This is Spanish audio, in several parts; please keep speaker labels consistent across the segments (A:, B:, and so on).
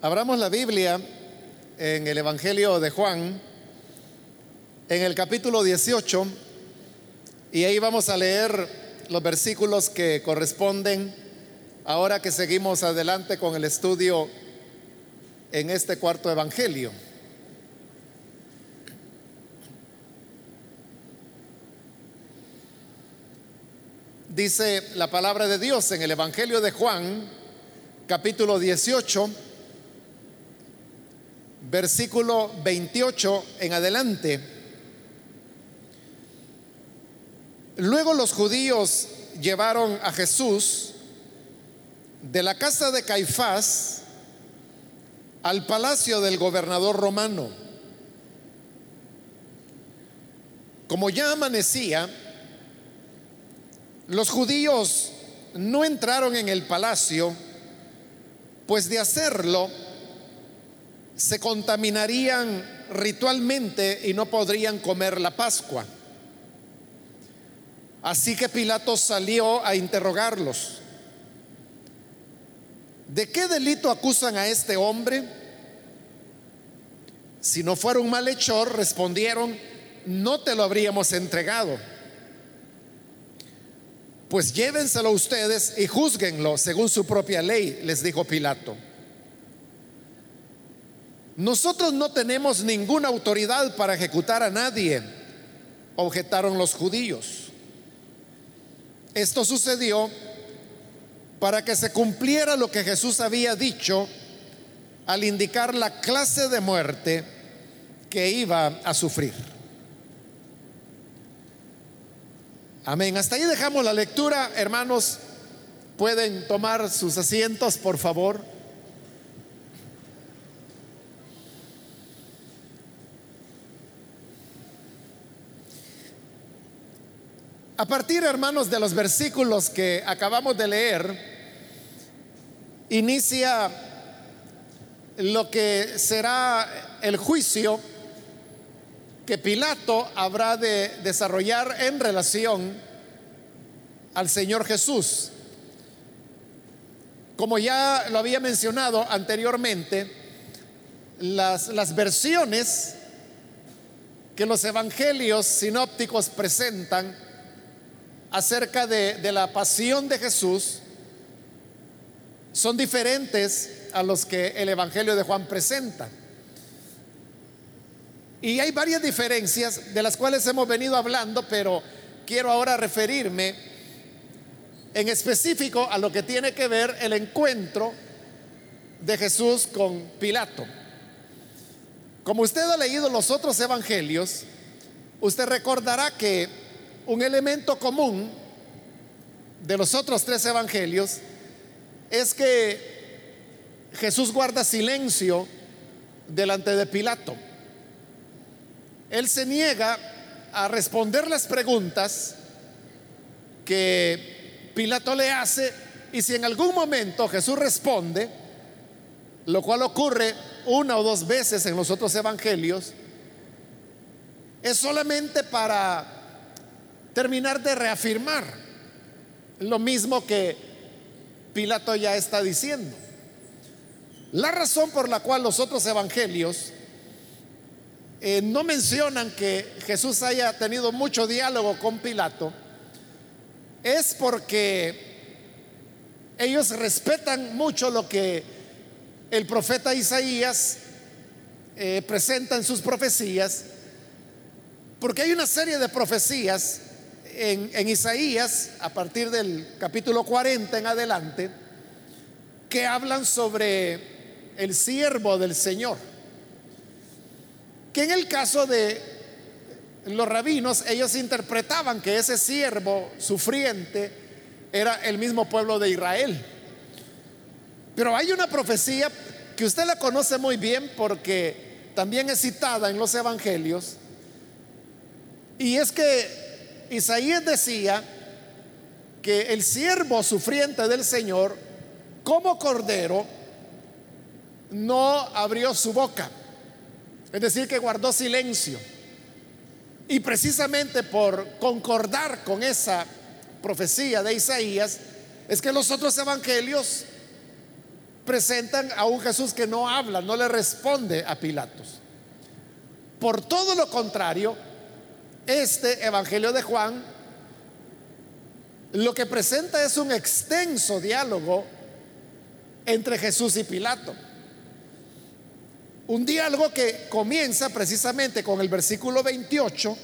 A: Abramos la Biblia en el Evangelio de Juan, en el capítulo 18, y ahí vamos a leer los versículos que corresponden ahora que seguimos adelante con el estudio en este cuarto Evangelio. Dice la palabra de Dios en el Evangelio de Juan, capítulo 18, versículo 28 en adelante. Luego los judíos llevaron a Jesús de la casa de Caifás al palacio del gobernador romano. Como ya amanecía, los judíos no entraron en el palacio, pues de hacerlo se contaminarían ritualmente y no podrían comer la Pascua. Así que Pilato salió a interrogarlos. ¿De qué delito acusan a este hombre? Si no fuera un malhechor, respondieron, no te lo habríamos entregado. Pues llévenselo ustedes y juzguenlo según su propia ley, les dijo Pilato. Nosotros no tenemos ninguna autoridad para ejecutar a nadie, objetaron los judíos. Esto sucedió para que se cumpliera lo que Jesús había dicho al indicar la clase de muerte que iba a sufrir. Amén. Hasta ahí dejamos la lectura. Hermanos, pueden tomar sus asientos, por favor. A partir, hermanos, de los versículos que acabamos de leer, inicia lo que será el juicio que Pilato habrá de desarrollar en relación al Señor Jesús. Como ya lo había mencionado anteriormente, las, versiones que los evangelios sinópticos presentan acerca de, la pasión de Jesús son diferentes a los que el Evangelio de Juan presenta. Y hay varias diferencias de las cuales hemos venido hablando, pero quiero ahora referirme en específico a lo que tiene que ver el encuentro de Jesús con Pilato. Como usted ha leído los otros evangelios, usted recordará que un elemento común de los otros tres evangelios es que Jesús guarda silencio delante de Pilato. Él se niega a responder las preguntas que Pilato le hace y si en algún momento Jesús responde, lo cual ocurre una o dos veces en los otros evangelios, es solamente para terminar de reafirmar lo mismo que Pilato ya está diciendo. La razón por la cual los otros evangelios eh, no mencionan que Jesús haya tenido mucho diálogo con Pilato es porque ellos respetan mucho lo que el profeta Isaías eh, presenta en sus profecías, porque hay una serie de profecías en, Isaías, a partir del capítulo 40 en adelante, que hablan sobre el siervo del Señor. Que en el caso de los rabinos, ellos interpretaban que ese siervo sufriente era el mismo pueblo de Israel. Pero hay una profecía que usted la conoce muy bien porque también es citada en los evangelios, y es que Isaías decía que el siervo sufriente del Señor, como cordero, no abrió su boca. Es decir, que guardó silencio. Y precisamente por concordar con esa profecía de Isaías, es que los otros evangelios presentan a un Jesús que no habla, no le responde a Pilatos. Por todo lo contrario, este Evangelio de Juan lo que presenta es un extenso diálogo entre Jesús y Pilato. Un diálogo que comienza precisamente con el versículo 28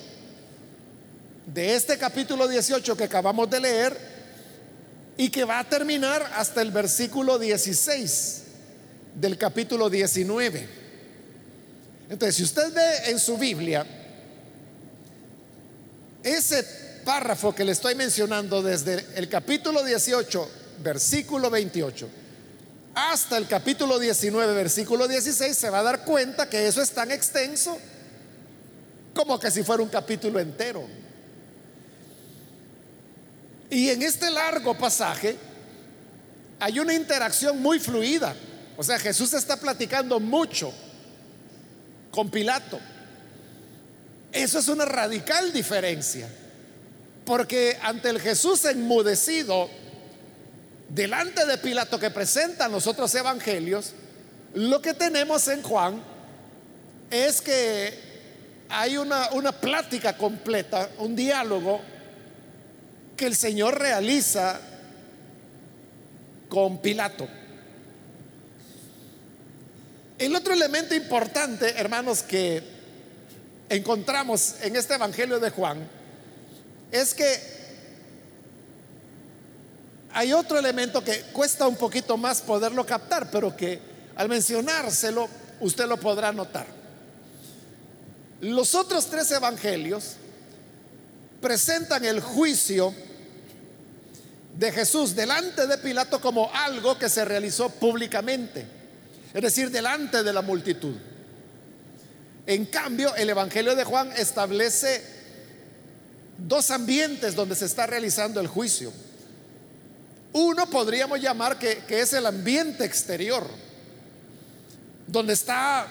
A: de este capítulo 18 que acabamos de leer y que va a terminar hasta el versículo 16 del capítulo 19. Entonces, si usted ve en su Biblia ese párrafo que le estoy mencionando desde el capítulo 18, versículo 28, hasta el capítulo 19, versículo 16, se va a dar cuenta que eso es tan extenso como que si fuera un capítulo entero. Y en este largo pasaje hay una interacción muy fluida. O sea, Jesús está platicando mucho con Pilato. Eso es una radical diferencia. Porque ante el Jesús enmudecido, delante de Pilato que presentan los otros evangelios, lo que tenemos en Juan es que hay una, una plática completa, un diálogo que el Señor realiza con Pilato. El otro elemento importante, hermanos, que encontramos en este Evangelio de Juan es que hay otro elemento que cuesta un poquito más poderlo captar, pero que al mencionárselo usted lo podrá notar. Los otros tres evangelios presentan el juicio de Jesús delante de Pilato como algo que se realizó públicamente, es decir, delante de la multitud. En cambio, el Evangelio de Juan establece dos ambientes donde se está realizando el juicio. Uno podríamos llamar que, es el ambiente exterior, donde están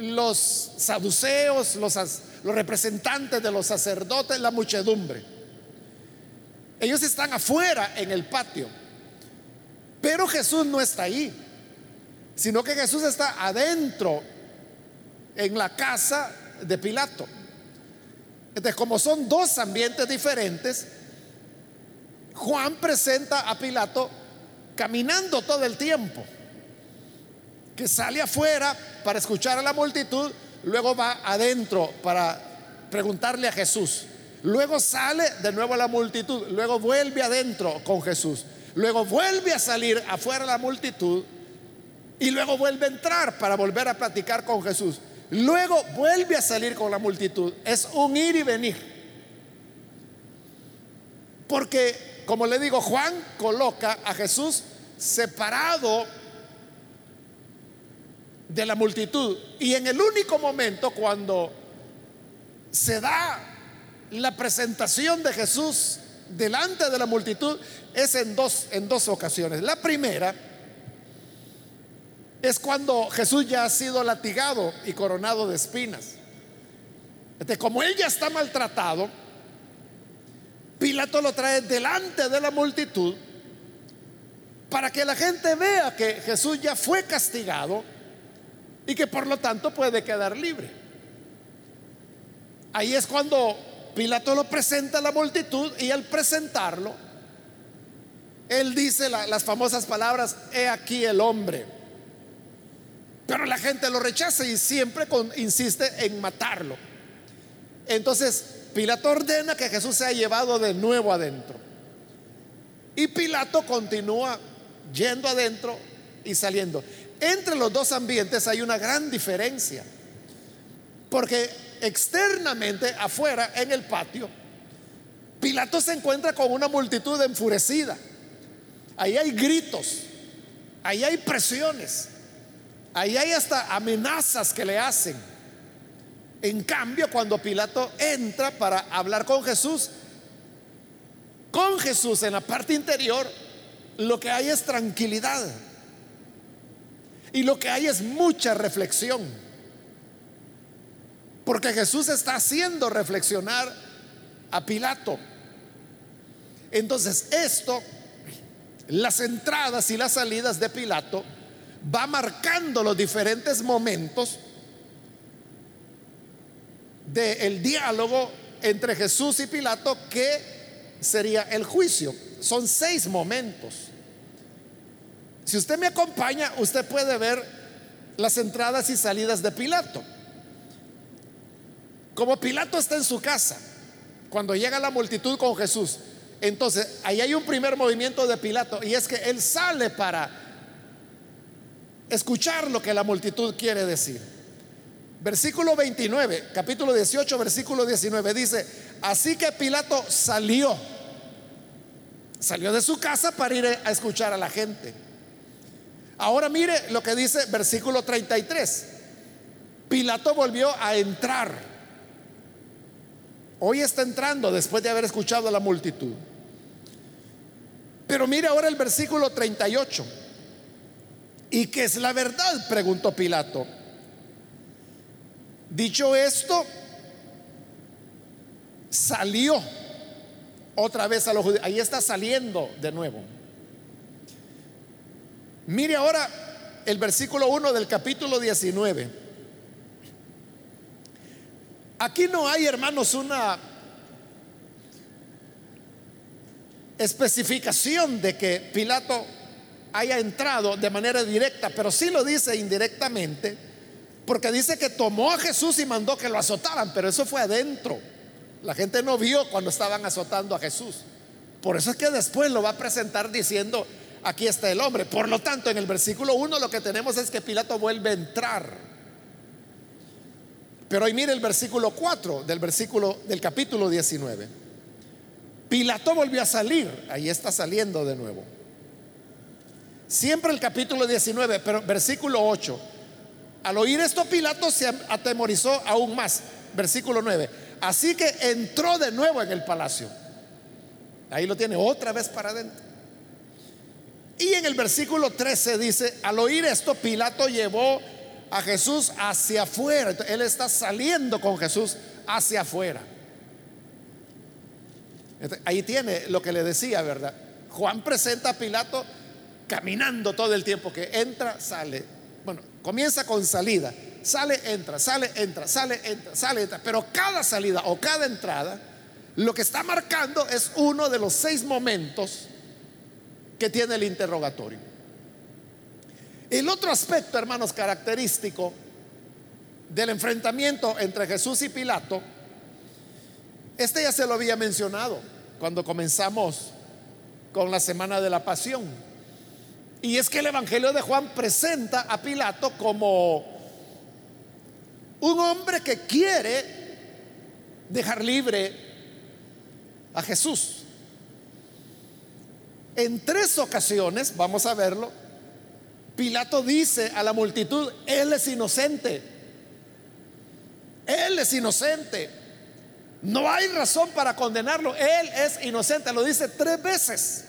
A: los saduceos, los, los representantes de los sacerdotes, la muchedumbre. Ellos están afuera en el patio, pero Jesús no está ahí, sino que Jesús está adentro en la casa de Pilato. Entonces, como son dos ambientes diferentes, Juan presenta a Pilato caminando todo el tiempo, que sale afuera para escuchar a la multitud, luego va adentro para preguntarle a Jesús, luego sale de nuevo a la multitud, luego vuelve adentro con Jesús, luego vuelve a salir afuera a la multitud y luego vuelve a entrar para volver a platicar con Jesús. Luego vuelve a salir con la multitud. Es un ir y venir. Porque como le digo, Juan coloca a Jesús separado de la multitud. Y en el único momento cuando se da la presentación de Jesús delante de la multitud es en dos, en dos ocasiones. La primera es cuando Jesús ya ha sido latigado y coronado de espinas. Este, como él ya está maltratado, Pilato lo trae delante de la multitud para que la gente vea que Jesús ya fue castigado y que por lo tanto puede quedar libre. Ahí es cuando Pilato lo presenta a la multitud y al presentarlo, él dice las famosas palabras, he aquí el hombre. Pero la gente lo rechaza y siempre insiste en matarlo. Entonces, Pilato ordena que Jesús sea llevado de nuevo adentro. Y Pilato continúa yendo adentro y saliendo. Entre los dos ambientes hay una gran diferencia. Porque externamente, afuera, en el patio, Pilato se encuentra con una multitud enfurecida. Ahí hay gritos, ahí hay presiones, ahí hay hasta amenazas que le hacen. En cambio, cuando Pilato entra para hablar con Jesús, con Jesús en la parte interior, lo que hay es tranquilidad. Y lo que hay es mucha reflexión. Porque Jesús está haciendo reflexionar a Pilato. Entonces, esto las entradas y las salidas de Pilato, va marcando los diferentes momentos del diálogo entre Jesús y Pilato que sería el juicio. Son seis momentos. Si usted me acompaña, usted puede ver las entradas y salidas de Pilato. Como Pilato está en su casa, cuando llega la multitud con Jesús, entonces ahí hay un primer movimiento de Pilato y es que él sale para escuchar lo que la multitud quiere decir. Versículo 29, capítulo 18, versículo 19 dice, así que Pilato salió, salió de su casa para ir a escuchar a la gente. Ahora mire lo que dice versículo 33. Pilato volvió a entrar. Hoy está entrando después de haber escuchado a la multitud. Pero mire ahora el versículo 38. ¿Y qué es la verdad? Preguntó Pilato. Dicho esto, salió otra vez a los judíos. Ahí está saliendo de nuevo. Mire ahora el versículo 1 del capítulo 19. Aquí no hay, hermanos, una especificación de que Pilato haya entrado de manera directa, pero sí lo dice indirectamente, porque dice que tomó a Jesús y mandó que lo azotaran, pero eso fue adentro. La gente no vio cuando estaban azotando a Jesús. Por eso es que después lo va a presentar diciendo, aquí está el hombre. Por lo tanto, en el versículo 1 lo que tenemos es que Pilato vuelve a entrar. Pero hoy mire el versículo 4 del versículo del capítulo 19. Pilato volvió a salir, ahí está saliendo de nuevo. Siempre el capítulo 19, pero versículo 8. Al oír esto, Pilato se atemorizó aún más. Versículo 9. Así que entró de nuevo en el palacio. Ahí lo tiene otra vez para adentro. Y en el versículo 13 dice, al oír esto, Pilato llevó a Jesús hacia afuera. Él está saliendo con Jesús hacia afuera. Ahí tiene lo que le decía, ¿verdad? Juan presenta a Pilato caminando todo el tiempo, que entra, sale. Bueno, comienza con salida. Sale, entra, sale, entra, sale, entra, sale, entra. Pero cada salida o cada entrada, lo que está marcando es uno de los seis momentos que tiene el interrogatorio. El otro aspecto, hermanos, característico del enfrentamiento entre Jesús y Pilato este ya se lo había mencionado cuando comenzamos con la semana de la pasión. Y es que el Evangelio de Juan presenta a Pilato como un hombre que quiere dejar libre a Jesús. En tres ocasiones, vamos a verlo, Pilato dice a la multitud, Él es inocente. Él es inocente. No hay razón para condenarlo. Él es inocente, lo dice tres veces.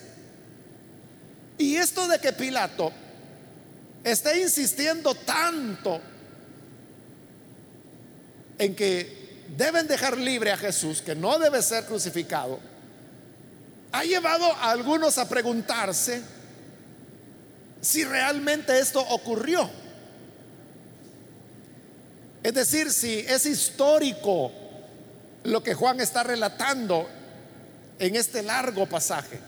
A: Y esto de que Pilato está insistiendo tanto en que deben dejar libre a Jesús, que no debe ser crucificado, ha llevado a algunos a preguntarse si realmente esto ocurrió. Es decir, si es histórico lo que Juan está relatando en este largo pasaje.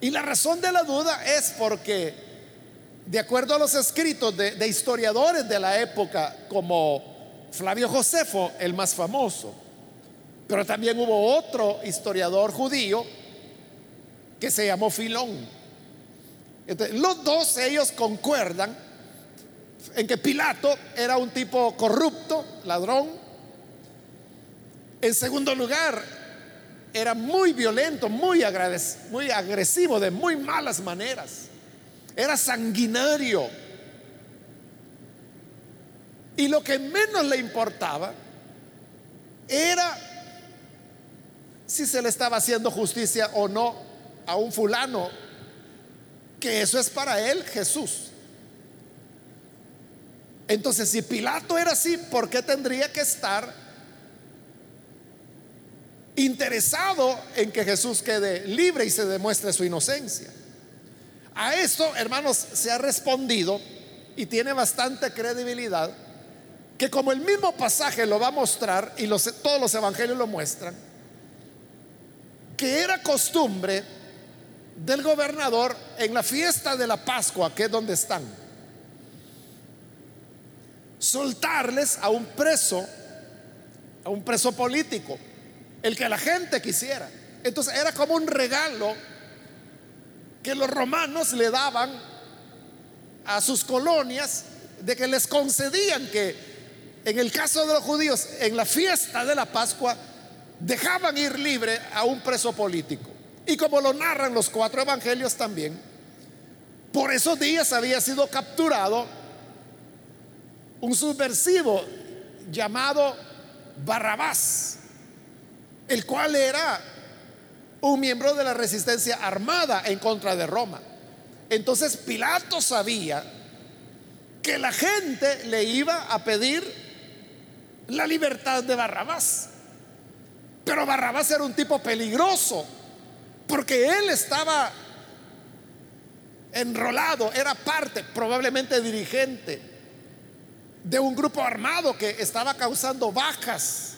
A: Y la razón de la duda es porque, de acuerdo a los escritos de, historiadores de la época, como Flavio Josefo, el más famoso, pero también hubo otro historiador judío que se llamó Filón. los dos ellos concuerdan en que Pilato era un tipo corrupto, ladrón, en segundo lugar, era muy violento, muy, muy agresivo, de muy malas maneras. Era sanguinario. Y lo que menos le importaba era si se le estaba haciendo justicia o no a un fulano, que eso es para él Jesús. Entonces, si Pilato era así, ¿por qué tendría que estar interesado en que Jesús quede libre y se demuestre su inocencia. A esto, hermanos, se ha respondido y tiene bastante credibilidad, que como el mismo pasaje lo va a mostrar y todos los evangelios lo muestran, que era costumbre del gobernador en la fiesta de la Pascua, que es donde están, soltarles a un preso, a un preso político, el que la gente quisiera. Entonces era como un regalo que los romanos le daban a sus colonias de que les concedían que en el caso de los judíos, en la fiesta de la Pascua, dejaban ir libre a un preso político. Y como lo narran los cuatro evangelios también, por esos días había sido capturado un subversivo llamado Barrabás, el cual era un miembro de la resistencia armada en contra de Roma. Entonces Pilato sabía que la gente le iba a pedir la libertad de Barrabás. Pero Barrabás era un tipo peligroso, porque él estaba enrolado, era parte, probablemente dirigente, de un grupo armado que estaba causando bajas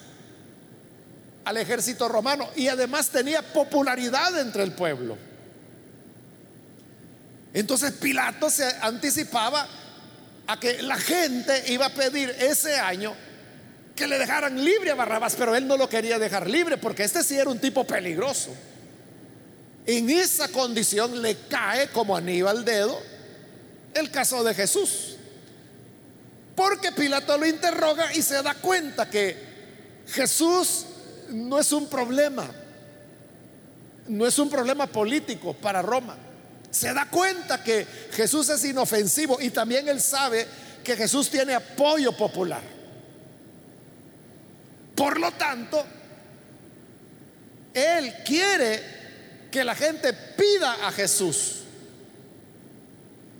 A: al ejército romano y además tenía popularidad entre el pueblo. Entonces Pilato se anticipaba a que la gente iba a pedir ese año que le dejaran libre a Barrabás, pero él no lo quería dejar libre porque este sí era un tipo peligroso. En esa condición le cae como anillo al dedo el caso de Jesús. Porque Pilato lo interroga y se da cuenta que Jesús no es un problema, no es un problema político para Roma. Se da cuenta que Jesús es inofensivo y también él sabe que Jesús tiene apoyo popular. Por lo tanto, él quiere que la gente pida a Jesús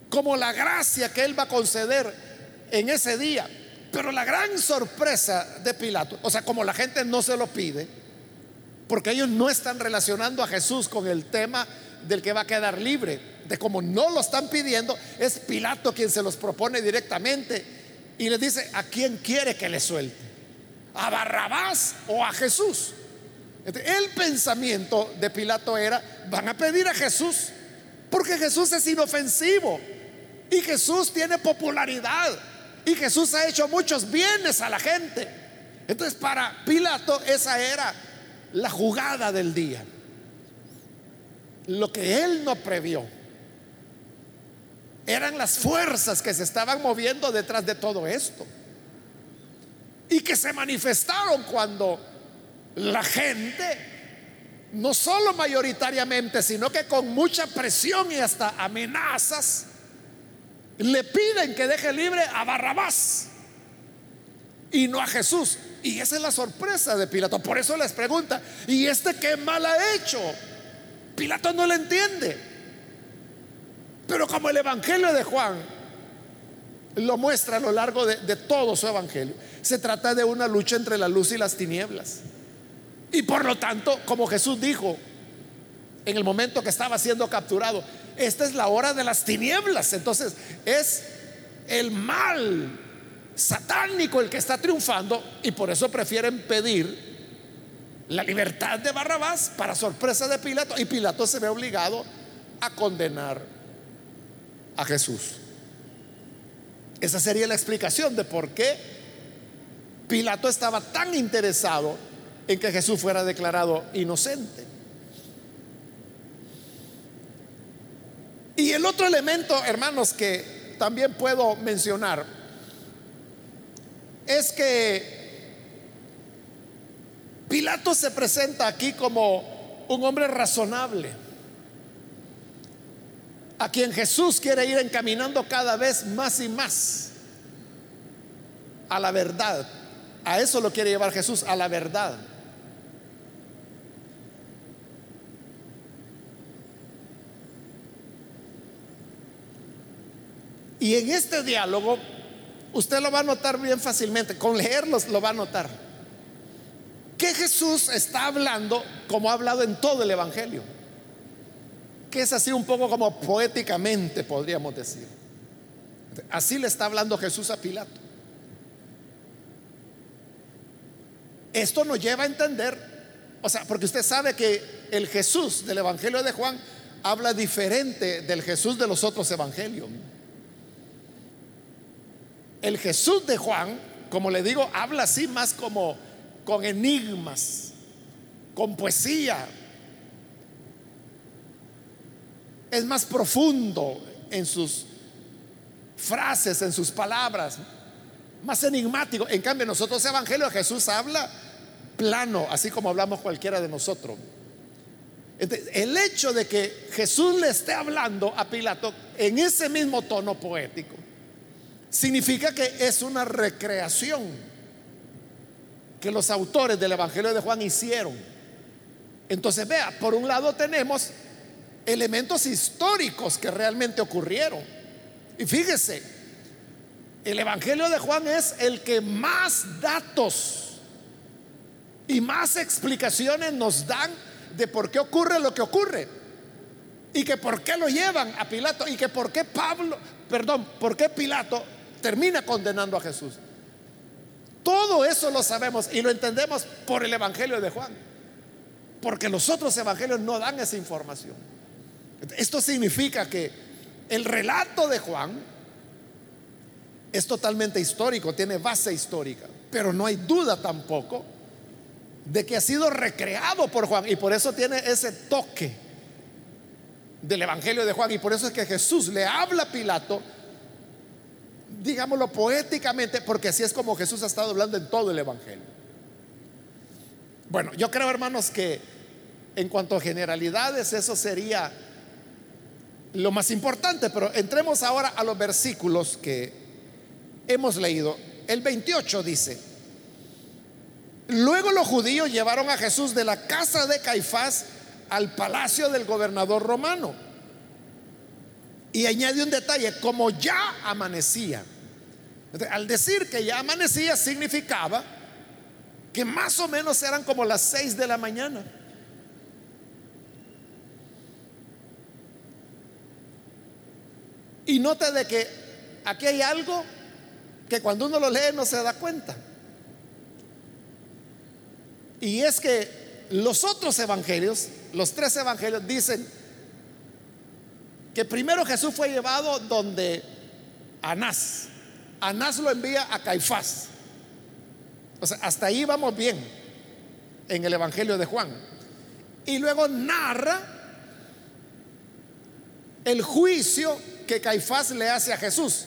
A: como la gracia que él va a conceder en ese día. Pero la gran sorpresa de Pilato, o sea, como la gente no se lo pide, porque ellos no están relacionando a Jesús con el tema del que va a quedar libre, de como no lo están pidiendo, es Pilato quien se los propone directamente y le dice, ¿a quién quiere que le suelte? ¿A Barrabás o a Jesús? El pensamiento de Pilato era, van a pedir a Jesús, porque Jesús es inofensivo y Jesús tiene popularidad. Y Jesús ha hecho muchos bienes a la gente. Entonces para Pilato esa era la jugada del día. Lo que él no previó eran las fuerzas que se estaban moviendo detrás de todo esto. Y que se manifestaron cuando la gente, no solo mayoritariamente, sino que con mucha presión y hasta amenazas, le piden que deje libre a Barrabás y no a Jesús. Y esa es la sorpresa de Pilato. Por eso les pregunta, ¿y este qué mal ha hecho? Pilato no le entiende. Pero como el Evangelio de Juan lo muestra a lo largo de, de todo su Evangelio, se trata de una lucha entre la luz y las tinieblas. Y por lo tanto, como Jesús dijo en el momento que estaba siendo capturado, esta es la hora de las tinieblas. Entonces es el mal satánico el que está triunfando y por eso prefieren pedir la libertad de Barrabás para sorpresa de Pilato y Pilato se ve obligado a condenar a Jesús. Esa sería la explicación de por qué Pilato estaba tan interesado en que Jesús fuera declarado inocente. Y el otro elemento, hermanos, que también puedo mencionar, es que Pilato se presenta aquí como un hombre razonable, a quien Jesús quiere ir encaminando cada vez más y más a la verdad. A eso lo quiere llevar Jesús, a la verdad. Y en este diálogo, usted lo va a notar bien fácilmente, con leerlos lo va a notar, qué Jesús está hablando como ha hablado en todo el Evangelio? Que es así un poco como poéticamente, podríamos decir. Así le está hablando Jesús a Pilato. Esto nos lleva a entender, o sea, porque usted sabe que el Jesús del Evangelio de Juan habla diferente del Jesús de los otros evangelios. El Jesús de Juan, como le digo, habla así más como con enigmas, con poesía. Es más profundo en sus frases, en sus palabras, más enigmático. En cambio, nosotros Evangelio Jesús habla plano, así como hablamos cualquiera de nosotros. el hecho de que Jesús le esté hablando a Pilato en ese mismo tono poético significa que es una recreación que los autores del Evangelio de Juan hicieron. Entonces, vea, por un lado tenemos elementos históricos que realmente ocurrieron. Y fíjese, el Evangelio de Juan es el que más datos y más explicaciones nos dan de por qué ocurre lo que ocurre. Y que por qué lo llevan a Pilato. Y que por qué Pablo, perdón, por qué Pilato termina condenando a Jesús. Todo eso lo sabemos y lo entendemos por el Evangelio de Juan. Porque los otros evangelios no dan esa información. Esto significa que el relato de Juan es totalmente histórico, tiene base histórica, pero no hay duda tampoco de que ha sido recreado por Juan y por eso tiene ese toque del Evangelio de Juan y por eso es que Jesús le habla a Pilato digámoslo poéticamente, porque así es como Jesús ha estado hablando en todo el Evangelio. Bueno, yo creo, hermanos, que en cuanto a generalidades, eso sería lo más importante, pero entremos ahora a los versículos que hemos leído. El 28 dice, luego los judíos llevaron a Jesús de la casa de Caifás al palacio del gobernador romano. Y añade un detalle, como ya amanecía. Al decir que ya amanecía significaba que más o menos eran como las seis de la mañana. Y note de que aquí hay algo que cuando uno lo lee no se da cuenta. Y es que los otros evangelios, los tres evangelios dicen que primero Jesús fue llevado donde Anás, Anás lo envía a Caifás. O sea, hasta ahí vamos bien en el Evangelio de Juan. Y luego narra el juicio que Caifás le hace a Jesús,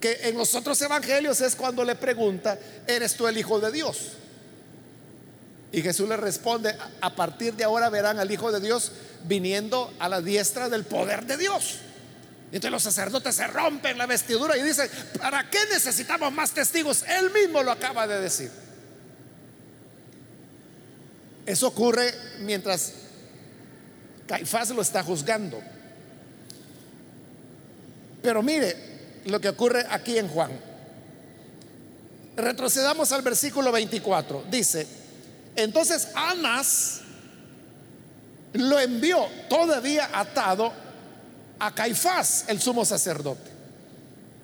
A: que en los otros evangelios es cuando le pregunta, ¿eres tú el Hijo de Dios? Y Jesús le responde, a partir de ahora verán al Hijo de Dios viniendo a la diestra del poder de Dios. Entonces los sacerdotes se rompen la vestidura y dicen, ¿para qué necesitamos más testigos? Él mismo lo acaba de decir. Eso ocurre mientras Caifás lo está juzgando. Pero mire lo que ocurre aquí en Juan. Retrocedamos al versículo 24. Dice, entonces Anás lo envió todavía atado a Caifás, el sumo sacerdote.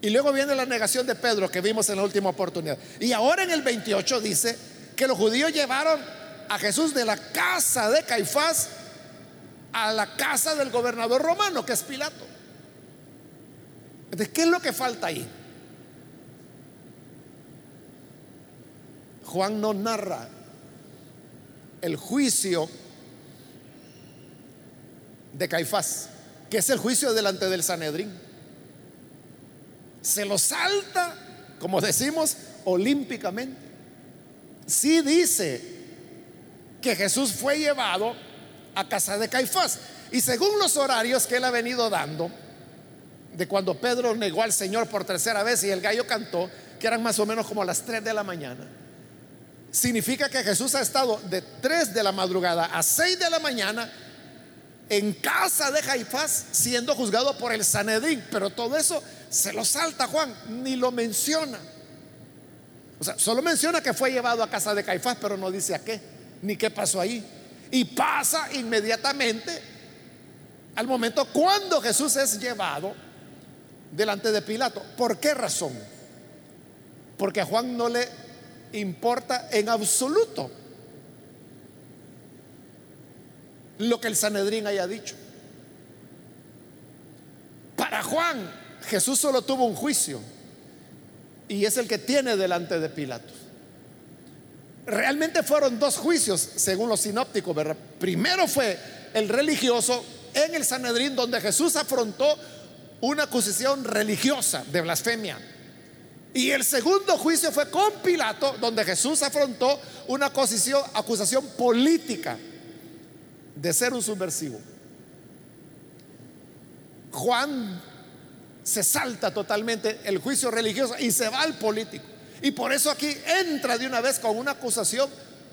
A: Y luego viene la negación de Pedro que vimos en la última oportunidad. Y ahora en el 28 dice que los judíos llevaron a Jesús de la casa de Caifás a la casa del gobernador romano, que es Pilato. ¿De qué es lo que falta ahí? Juan no narra el juicio de Caifás que es el juicio delante del Sanedrín. Se lo salta, como decimos, olímpicamente. Sí dice que Jesús fue llevado a casa de Caifás. Y según los horarios que él ha venido dando, de cuando Pedro negó al Señor por tercera vez y el gallo cantó, que eran más o menos como las 3 de la mañana, significa que Jesús ha estado de 3 de la madrugada a 6 de la mañana en casa de Caifás siendo juzgado por el Sanedrín, pero todo eso se lo salta Juan, ni lo menciona. O sea, solo menciona que fue llevado a casa de Caifás, pero no dice a qué. ni qué pasó ahí. Y pasa inmediatamente al momento cuando Jesús es llevado delante de Pilato. ¿Por qué razón? Porque a Juan no le importa en absoluto lo que el Sanedrín haya dicho. Para Juan, Jesús solo tuvo un juicio y es el que tiene delante de Pilatos. Realmente fueron dos juicios, según los sinópticos. Primero fue el religioso en el Sanedrín, donde Jesús afrontó una acusación religiosa de blasfemia. Y el segundo juicio fue con Pilato, donde Jesús afrontó una acusación, acusación política de ser un subversivo. Juan se salta totalmente el juicio religioso y se va al político. Y por eso aquí entra de una vez con una acusación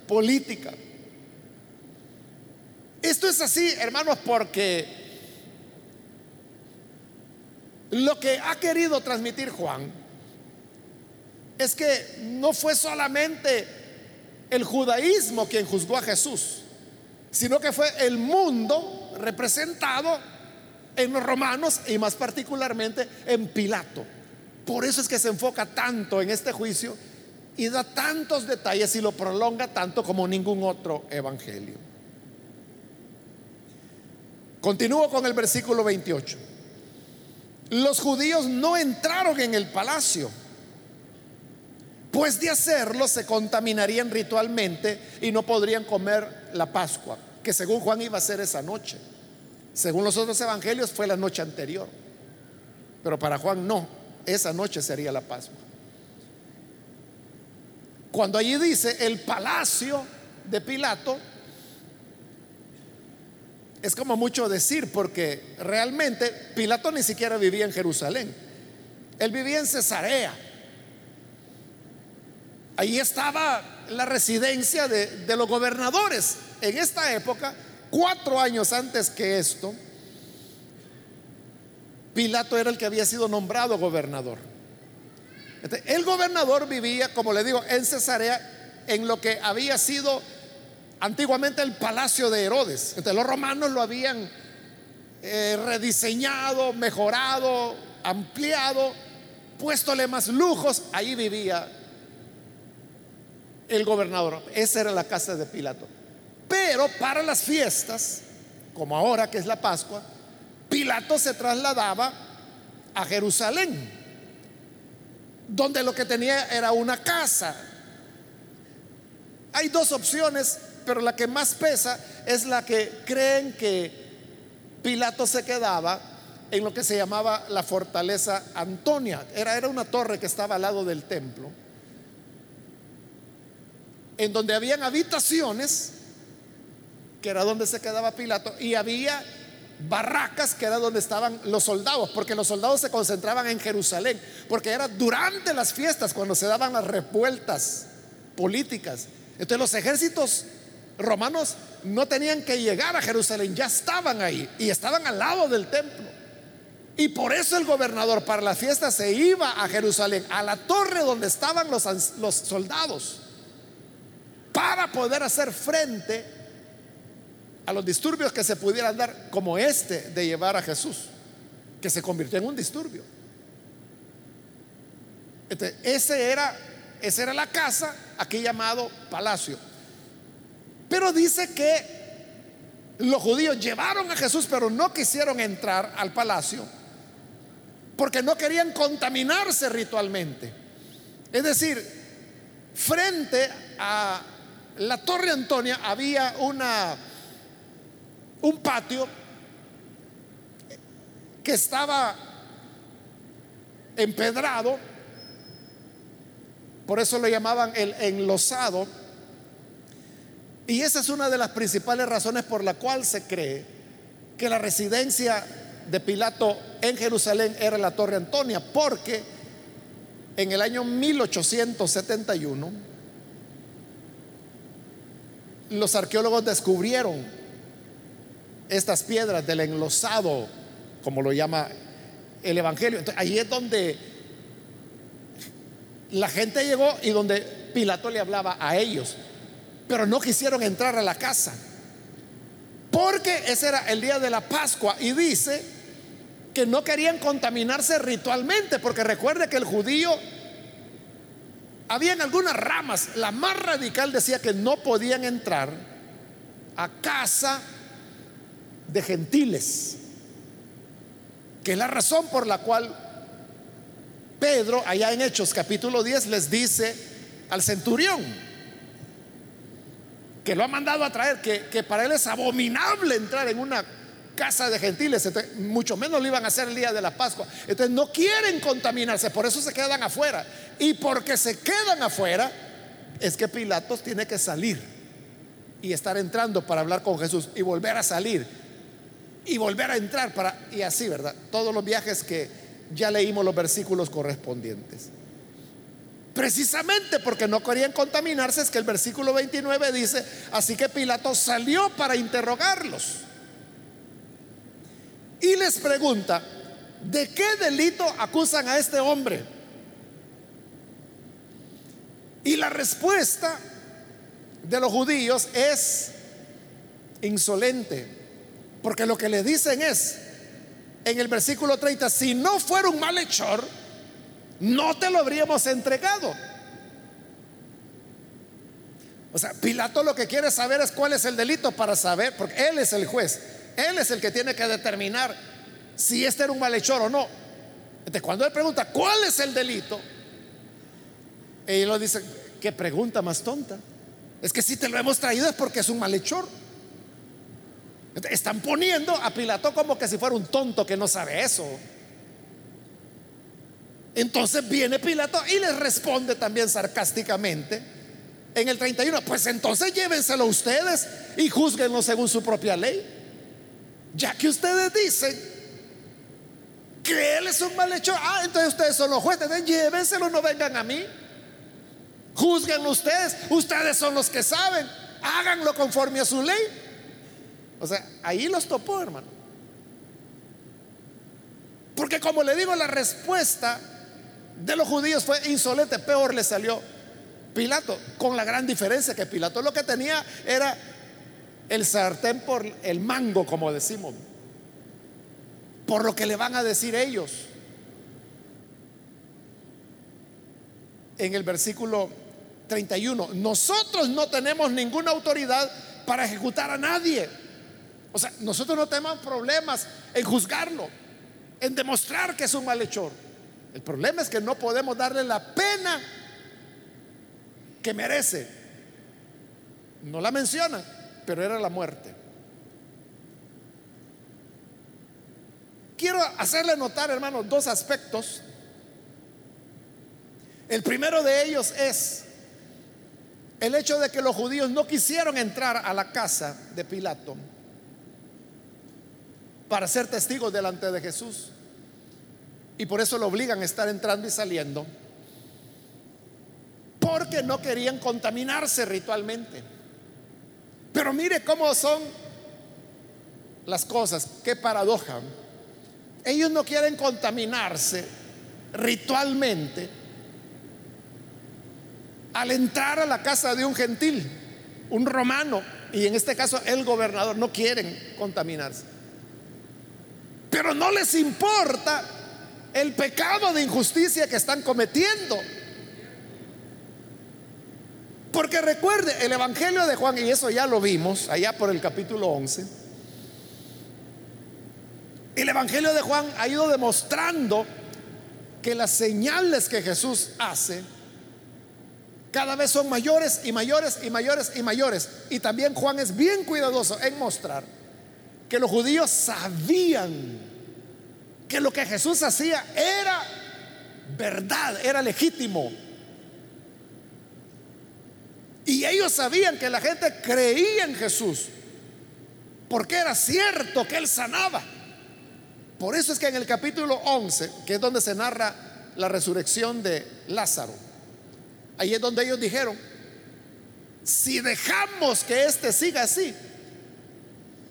A: política. Esto es así, hermanos, porque lo que ha querido transmitir Juan es que no fue solamente el judaísmo quien juzgó a Jesús, sino que fue el mundo representado en los romanos y más particularmente en Pilato. Por eso es que se enfoca tanto en este juicio y da tantos detalles y lo prolonga tanto como ningún otro evangelio. Continúo con el versículo 28. Los judíos no entraron en el palacio, pues de hacerlo se contaminarían ritualmente y no podrían comer la Pascua, que según Juan iba a ser esa noche. Según los otros evangelios fue la noche anterior. Pero para Juan no, esa noche sería la Pascua. Cuando allí dice el palacio de Pilato, es como mucho decir, porque realmente Pilato ni siquiera vivía en Jerusalén. Él vivía en Cesarea. Ahí estaba la residencia de, los gobernadores. En esta época Cuatro años antes que esto, Pilato era el que había sido nombrado gobernador. el gobernador vivía, como le digo, en Cesarea, en lo que había sido antiguamente el palacio de Herodes. Entonces, los romanos lo habían eh, rediseñado, mejorado, ampliado, puéstole más lujos. Ahí vivía el gobernador. Esa era la casa de Pilato. Pero para las fiestas, como ahora que es la Pascua, Pilato se trasladaba a Jerusalén, donde lo que tenía era una casa. Hay dos opciones, pero la que más pesa es la que creen que Pilato se quedaba en lo que se llamaba la fortaleza Antonia. Era, era una torre que estaba al lado del templo, en donde habían habitaciones que era donde se quedaba Pilato, y había barracas, que era donde estaban los soldados, porque los soldados se concentraban en Jerusalén, porque era durante las fiestas cuando se daban las revueltas políticas. Entonces los ejércitos romanos no tenían que llegar a Jerusalén, ya estaban ahí y estaban al lado del templo. Y por eso el gobernador para la fiesta se iba a Jerusalén, a la torre donde estaban los, los soldados, para poder hacer frente a los disturbios que se pudieran dar, como este de llevar a Jesús, que se convirtió en un disturbio. Ese era, esa era la casa, aquí llamado palacio. Pero dice que los judíos llevaron a Jesús, pero no quisieron entrar al palacio, porque no querían contaminarse ritualmente. Es decir, frente a la Torre Antonia había una un patio que estaba empedrado, por eso lo llamaban el enlosado, y esa es una de las principales razones por la cual se cree que la residencia de Pilato en Jerusalén era la Torre Antonia, porque en el año 1871 los arqueólogos descubrieron estas piedras del enlosado, como lo llama el Evangelio. Entonces, ahí es donde la gente llegó y donde Pilato le hablaba a ellos. pero no quisieron entrar a la casa. Porque ese era el día de la Pascua y dice que no querían contaminarse ritualmente, porque recuerde que el judío, habían algunas ramas, la más radical decía que no podían entrar a casa de gentiles, que es la razón por la cual Pedro, allá en Hechos capítulo 10, les dice al centurión, que lo ha mandado a traer, que, para él es abominable entrar en una casa de gentiles, mucho menos lo iban a hacer el día de la Pascua. Entonces no quieren contaminarse, por eso se quedan afuera. Y porque se quedan afuera, es que Pilatos tiene que salir y estar entrando para hablar con Jesús y volver a salir y volver a entrar para y así, ¿verdad? Todos los viajes que ya leímos los versículos correspondientes. Precisamente porque no querían contaminarse es que el versículo 29 dice, así que Pilato salió para interrogarlos. Y les pregunta, ¿de qué delito acusan a este hombre? Y la respuesta de los judíos es insolente, porque lo que le dicen es, en el versículo 30, si no fuera un malhechor, no te lo habríamos entregado. O sea, Pilato lo que quiere saber es cuál es el delito para saber, porque él es el juez, él es el que tiene que determinar si este era un malhechor o no. Entonces, cuando él pregunta cuál es el delito, él lo dice, qué pregunta más tonta. Es que si te lo hemos traído es porque es un malhechor. Están poniendo a Pilato como que si fuera un tonto que no sabe eso. Entonces viene Pilato y les responde también sarcásticamente en el 31, pues entonces llévenselo ustedes y juzguenlo según su propia ley. Ya que ustedes dicen que él es un malhechor, ah, entonces ustedes son los jueces, llévenselo, no vengan a mí. Juzguenlo ustedes, ustedes son los que saben, háganlo conforme a su ley. O sea, ahí los topó, hermano. Porque como le digo, la respuesta de los judíos fue insolente, peor le salió Pilato, con la gran diferencia que Pilato lo que tenía era el sartén por el mango, como decimos, por lo que le van a decir ellos. En el versículo 31, nosotros no tenemos ninguna autoridad para ejecutar a nadie. O sea, nosotros no tenemos problemas en juzgarlo, en demostrar que es un malhechor. El problema es que no podemos darle la pena que merece. No la menciona, pero era la muerte. Quiero hacerle notar, hermanos, dos aspectos. El primero de ellos es el hecho de que los judíos no quisieron entrar a la casa de Pilato para ser testigos delante de Jesús. Y por eso lo obligan a estar entrando y saliendo. Porque no querían contaminarse ritualmente. Pero mire cómo son las cosas. Qué paradoja. Ellos no quieren contaminarse ritualmente al entrar a la casa de un gentil, un romano, y en este caso el gobernador, no quieren contaminarse. Pero no les importa el pecado de injusticia que están cometiendo. Porque recuerde, el Evangelio de Juan, y eso ya lo vimos allá por el capítulo 11, el Evangelio de Juan ha ido demostrando que las señales que Jesús hace cada vez son mayores y mayores y mayores y mayores. Y también Juan es bien cuidadoso en mostrar que los judíos sabían que lo que Jesús hacía era verdad, era legítimo. Y ellos sabían que la gente creía en Jesús, porque era cierto que Él sanaba. Por eso es que en el capítulo 11, que es donde se narra la resurrección de Lázaro, ahí es donde ellos dijeron, si dejamos que éste siga así,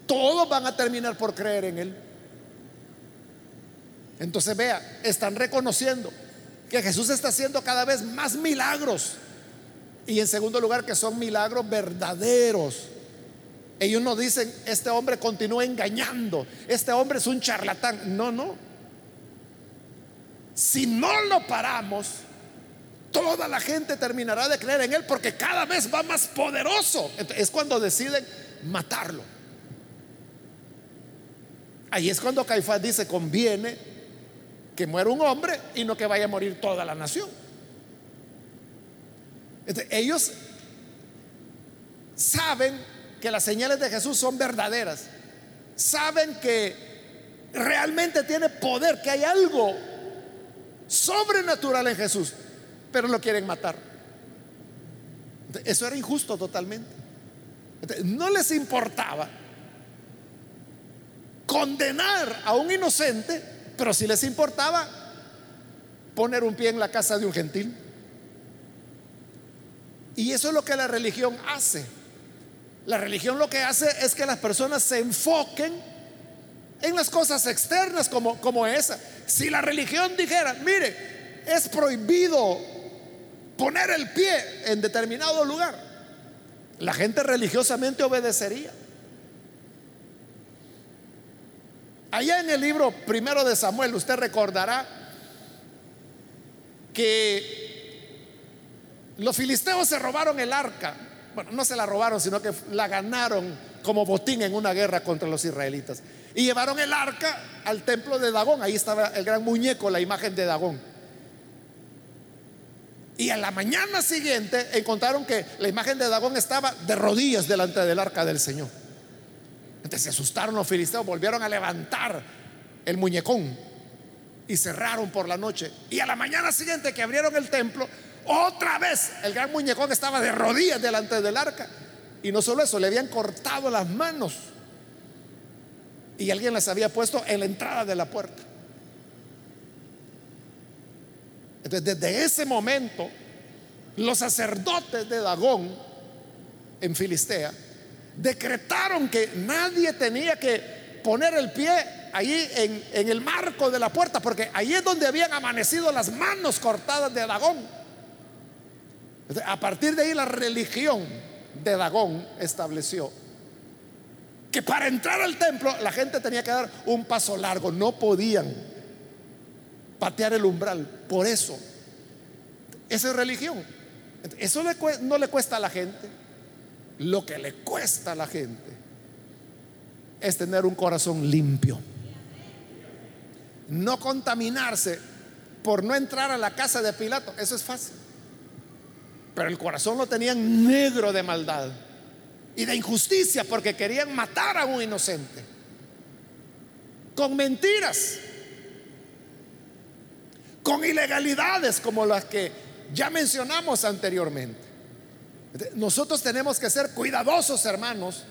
A: todos van a terminar por creer en Él. Entonces vea, están reconociendo que Jesús está haciendo cada vez más milagros Y en segundo lugar, que son milagros verdaderos. Ellos no dicen, este hombre continúa engañando, este hombre es un charlatán. No, no. Si no lo paramos, toda la gente terminará de creer en él porque cada vez va más poderoso. Es cuando deciden matarlo. Ahí es cuando Caifás dice, conviene que muera un hombre y no que vaya a morir toda la nación. Ellos saben que las señales de Jesús son verdaderas. Saben que realmente tiene poder, que hay algo sobrenatural en Jesús, pero lo quieren matar. Eso era injusto totalmente. No les importaba condenar a un inocente, pero si les importaba poner un pie en la casa de un gentil. Y eso es lo que la religión hace. La religión lo que hace es que las personas se enfoquen en las cosas externas como, como esa. Si la religión dijera, mire, es prohibido poner el pie en determinado lugar, la gente religiosamente obedecería. Allá en el libro primero de Samuel, usted recordará que los filisteos se robaron el arca. Bueno, no se la robaron, sino que la ganaron como botín en una guerra contra los israelitas. Y llevaron el arca al templo de Dagón. Ahí estaba el gran muñeco, la imagen de Dagón. Y a la mañana siguiente encontraron que la imagen de Dagón estaba de rodillas delante del arca del Señor. Entonces se asustaron los filisteos, volvieron a levantar el muñecón y cerraron por la noche. Y a la mañana siguiente que abrieron el templo, otra vez el gran muñecón estaba de rodillas delante del arca. Y no solo eso, le habían cortado las manos. Y alguien las había puesto en la entrada de la puerta. Entonces, desde ese momento, los sacerdotes de Dagón en Filistea decretaron que nadie tenía que poner el pie ahí en, el marco de la puerta, porque ahí es donde habían amanecido las manos cortadas de Dagón. A partir de ahí la religión de Dagón estableció que para entrar al templo la gente tenía que dar un paso largo, no podían patear el umbral. Por eso, esa es religión. Eso no le cuesta a la gente. Lo que le cuesta a la gente es tener un corazón limpio. No contaminarse por no entrar a la casa de Pilato. Eso es fácil. Pero el corazón lo tenían negro de maldad y de injusticia porque querían matar a un inocente. Con mentiras. Con ilegalidades como las que ya mencionamos anteriormente. Nosotros tenemos que ser cuidadosos, hermanos,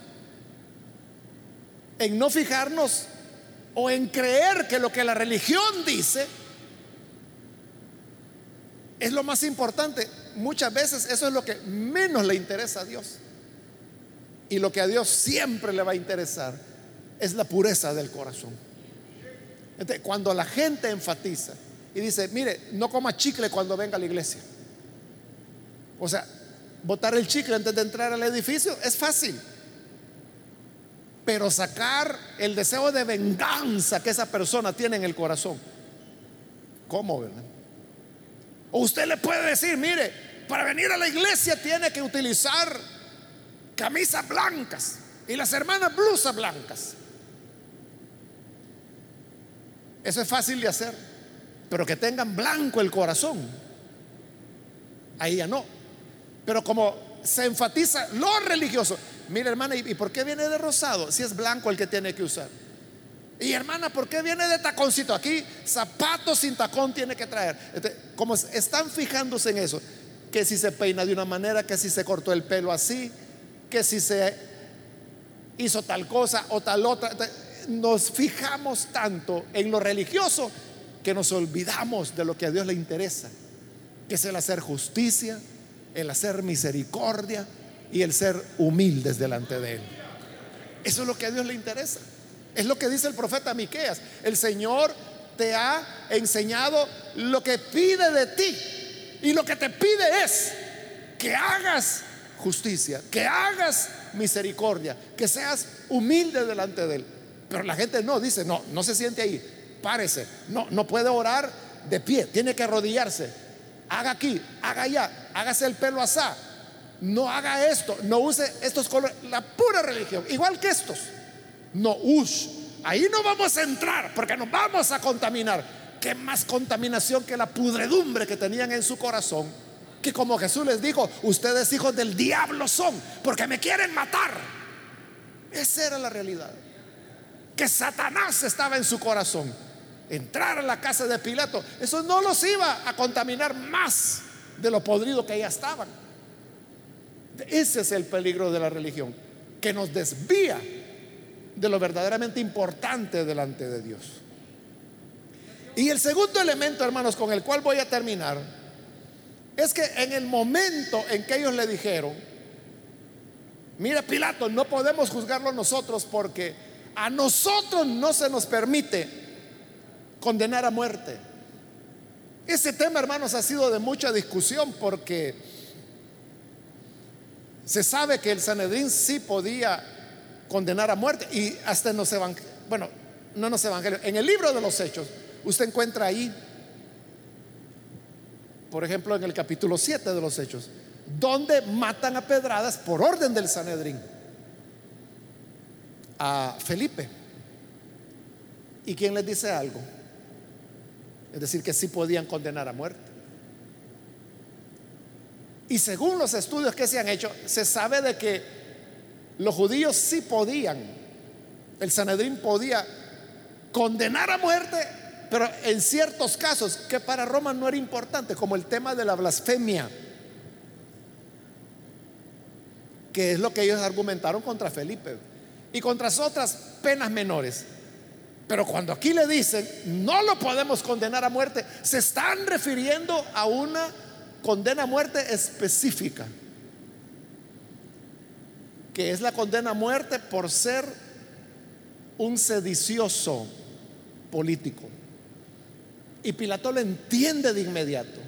A: en no fijarnos o en creer que lo que la religión dice es lo más importante. Muchas veces eso es lo que menos le interesa a Dios. Y lo que a Dios siempre le va a interesar es la pureza del corazón. cuando la gente enfatiza y dice, mire, no coma chicle cuando venga a la iglesia. O sea, botar el chicle antes de entrar al edificio es fácil. Pero sacar el deseo de venganza que esa persona tiene en el corazón, ¿cómo? O usted le puede decir, mire, para venir a la iglesia tiene que utilizar camisas blancas y las hermanas blusas blancas. Eso es fácil de hacer, pero que tengan blanco el corazón, ahí ya no. Pero como se enfatiza lo religioso, mira hermana, ¿y por qué viene de rosado? Si es blanco el que tiene que usar. Y hermana, ¿por qué viene de taconcito? Aquí zapatos sin tacón tiene que traer. como están fijándose en eso, que si se peina de una manera, que si se cortó el pelo así, que si se hizo tal cosa o tal otra. Nos fijamos tanto en lo religioso que nos olvidamos de lo que a Dios le interesa, que es el hacer justicia, el hacer misericordia y el ser humildes delante de Él. Eso es lo que a Dios le interesa. Es lo que dice el profeta Miqueas. El Señor te ha enseñado lo que pide de ti. Y lo que te pide es que hagas justicia, que hagas misericordia, que seas humilde delante de Él. Pero la gente no dice, no, no se siente ahí, párese, no, no puede orar de pie, tiene que arrodillarse. Haga aquí, haga allá, hágase el pelo asá. No haga esto, no use estos colores, la pura religión, igual que estos. No, ush, ahí no vamos a entrar porque nos vamos a contaminar. ¿Qué más contaminación que la pudredumbre que tenían en su corazón? Que como Jesús les dijo, ustedes hijos del diablo son porque me quieren matar. Esa era la realidad. Que Satanás estaba en su corazón. Entrar a la casa de Pilato, eso no los iba a contaminar más de lo podrido que ya estaban. Ese es el peligro de la religión, que nos desvía de lo verdaderamente importante delante de Dios. Y el segundo elemento, hermanos, con el cual voy a terminar, es que en el momento en que ellos le dijeron, mira Pilato, no podemos juzgarlo nosotros porque a nosotros no se nos permite condenar a muerte. Ese tema, hermanos, ha sido de mucha discusión porque se sabe que el Sanedrín sí podía condenar a muerte y hasta en los evangelios, bueno, no en los evangelios, en el libro de los hechos, usted encuentra ahí, por ejemplo, en el capítulo 7 de los hechos, donde matan a pedradas por orden del Sanedrín a Felipe. ¿Y quién les dice algo? Es decir, que sí podían condenar a muerte. Y según los estudios que se han hecho, se sabe de que los judíos sí podían, el Sanedrín podía condenar a muerte, pero en ciertos casos que para Roma no era importante, como el tema de la blasfemia, que es lo que ellos argumentaron contra Felipe, y contra otras penas menores. Pero cuando aquí le dicen, no lo podemos condenar a muerte, se están refiriendo a una condena a muerte específica, que es la condena a muerte por ser un sedicioso político. Y Pilato lo entiende de inmediato,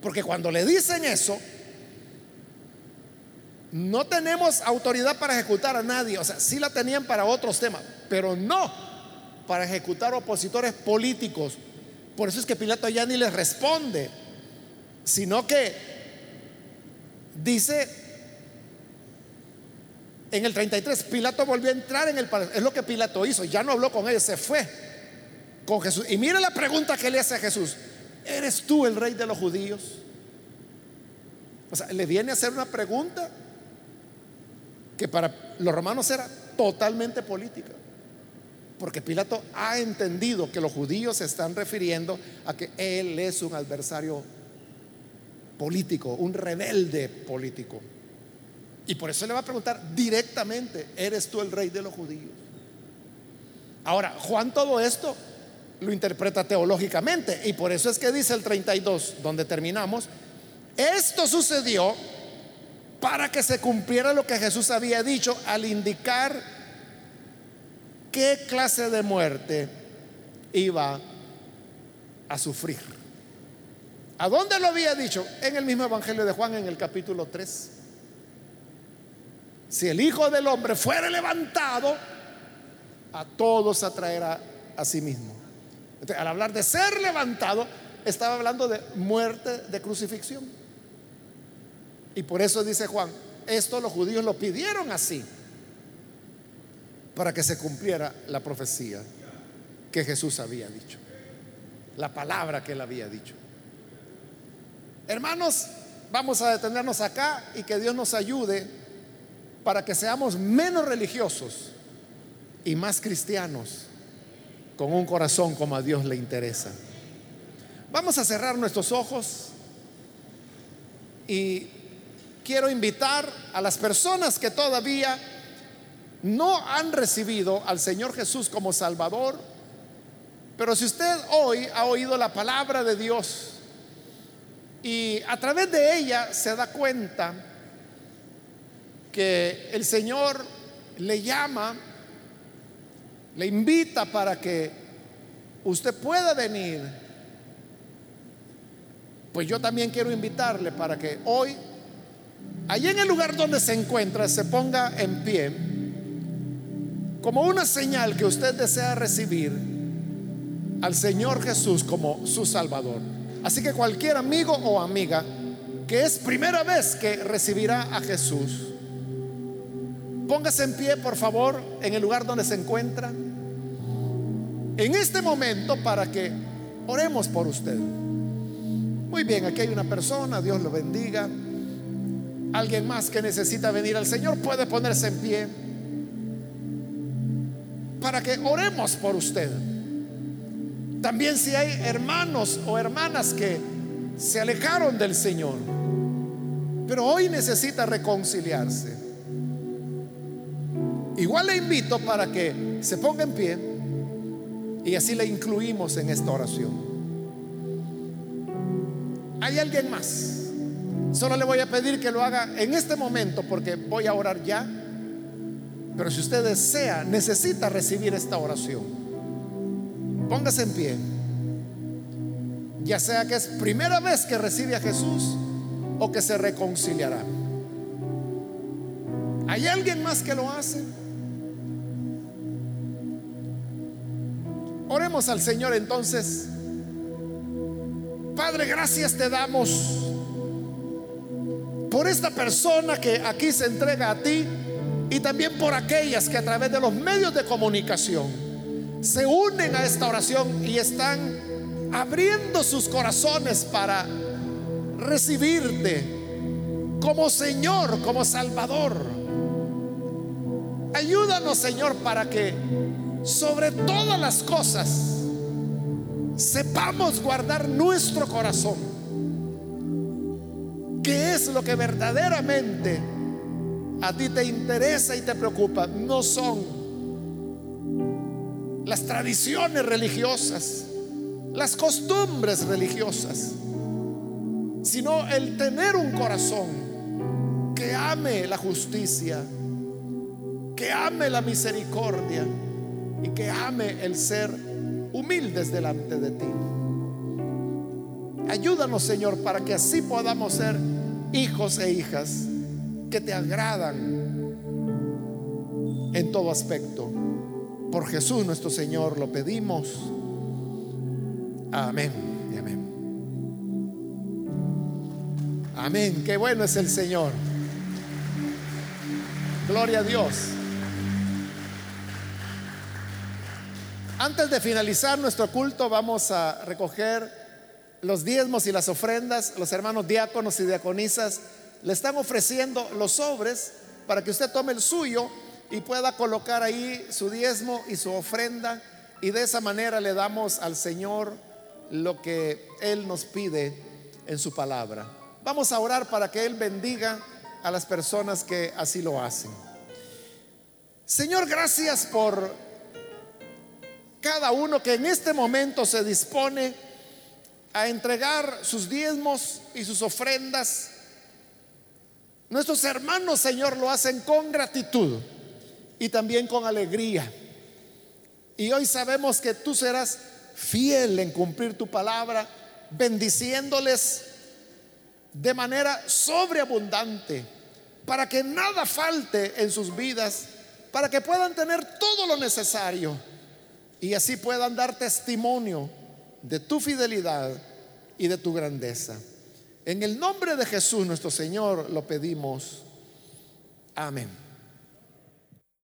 A: porque cuando le dicen eso, no tenemos autoridad para ejecutar a nadie, o sea, sí la tenían para otros temas, pero no para ejecutar opositores políticos. Por eso es que Pilato ya ni les responde, sino que dice en el 33, Pilato volvió a entrar en el palacio. Es lo que Pilato hizo, ya no habló con ellos, se fue con Jesús. Y mire la pregunta que le hace a Jesús, ¿eres tú el rey de los judíos? O sea, le viene a hacer una pregunta que para los romanos era totalmente política. Porque Pilato ha entendido que los judíos se están refiriendo a que él es un adversario político, un rebelde político. Y por eso le va a preguntar directamente, ¿eres tú el rey de los judíos? Ahora, Juan todo esto lo interpreta teológicamente y por eso es que dice el 32, donde terminamos, esto sucedió para que se cumpliera lo que Jesús había dicho al indicar qué clase de muerte iba a sufrir. ¿A dónde lo había dicho? En el mismo Evangelio de Juan, en el capítulo 3. Si el Hijo del Hombre fuera levantado, a todos atraerá a sí mismo. Al hablar de ser levantado, estaba hablando de muerte, de crucifixión. Y por eso dice Juan, esto los judíos lo pidieron así para que se cumpliera la profecía que Jesús había dicho, la palabra que él había dicho. Hermanos, vamos a detenernos acá y que Dios nos ayude para que seamos menos religiosos y más cristianos con un corazón como a Dios le interesa. Vamos a cerrar nuestros ojos y quiero invitar a las personas que todavía no han recibido al Señor Jesús como Salvador, pero si usted hoy ha oído la palabra de Dios y a través de ella se da cuenta que el Señor le llama, le invita para que usted pueda venir, pues yo también quiero invitarle para que hoy allí en el lugar donde se encuentra, se ponga en pie como una señal que usted desea recibir al Señor Jesús como su Salvador. Así que cualquier amigo o amiga que es primera vez que recibirá a Jesús, póngase en pie, por favor, en el lugar donde se encuentra. En este momento para que oremos por usted. Muy bien, aquí hay una persona, Dios lo bendiga. Alguien más que necesita venir al Señor puede ponerse en pie para que oremos por usted. También si hay hermanos o hermanas que se alejaron del Señor, pero hoy necesita reconciliarse. Igual le invito para que se ponga en pie y así le incluimos en esta oración. ¿Hay alguien más? Solo le voy a pedir que lo haga en este momento porque voy a orar ya. Pero si usted desea, necesita recibir esta oración. Póngase en pie. Ya sea que es primera vez que recibe a Jesús o que se reconciliará. ¿Hay alguien más que lo hace? Al Señor entonces. Padre, gracias te damos por esta persona que aquí se entrega a ti y también por aquellas que a través de los medios de comunicación se unen a esta oración y están abriendo sus corazones para recibirte como Señor, como Salvador. Ayúdanos, Señor, para que sobre todas las cosas sepamos guardar nuestro corazón. ¿Qué es lo que verdaderamente a ti te interesa y te preocupa? No son las tradiciones religiosas, las costumbres religiosas, sino el tener un corazón que ame la justicia, que ame la misericordia y que ame el ser humildes delante de ti. Ayúdanos, Señor, para que así podamos ser hijos e hijas que te agradan en todo aspecto. Por Jesús nuestro Señor lo pedimos. Amén amén. Amén. Qué bueno es el Señor. Gloria a Dios. Antes de finalizar nuestro culto, vamos a recoger los diezmos y las ofrendas. Los hermanos diáconos y diaconisas le están ofreciendo los sobres para que usted tome el suyo y pueda colocar ahí su diezmo y su ofrenda. Y de esa manera le damos al Señor lo que Él nos pide en su palabra. Vamos a orar para que Él bendiga a las personas que así lo hacen. Señor, gracias por cada uno que en este momento se dispone a entregar sus diezmos y sus ofrendas. Nuestros hermanos, Señor, lo hacen con gratitud y también con alegría. Y hoy sabemos que tú serás fiel en cumplir tu palabra, bendiciéndoles de manera sobreabundante, para que nada falte en sus vidas, para que puedan tener todo lo necesario y así puedan dar testimonio de tu fidelidad y de tu grandeza. En el nombre de Jesús nuestro Señor lo pedimos. Amén.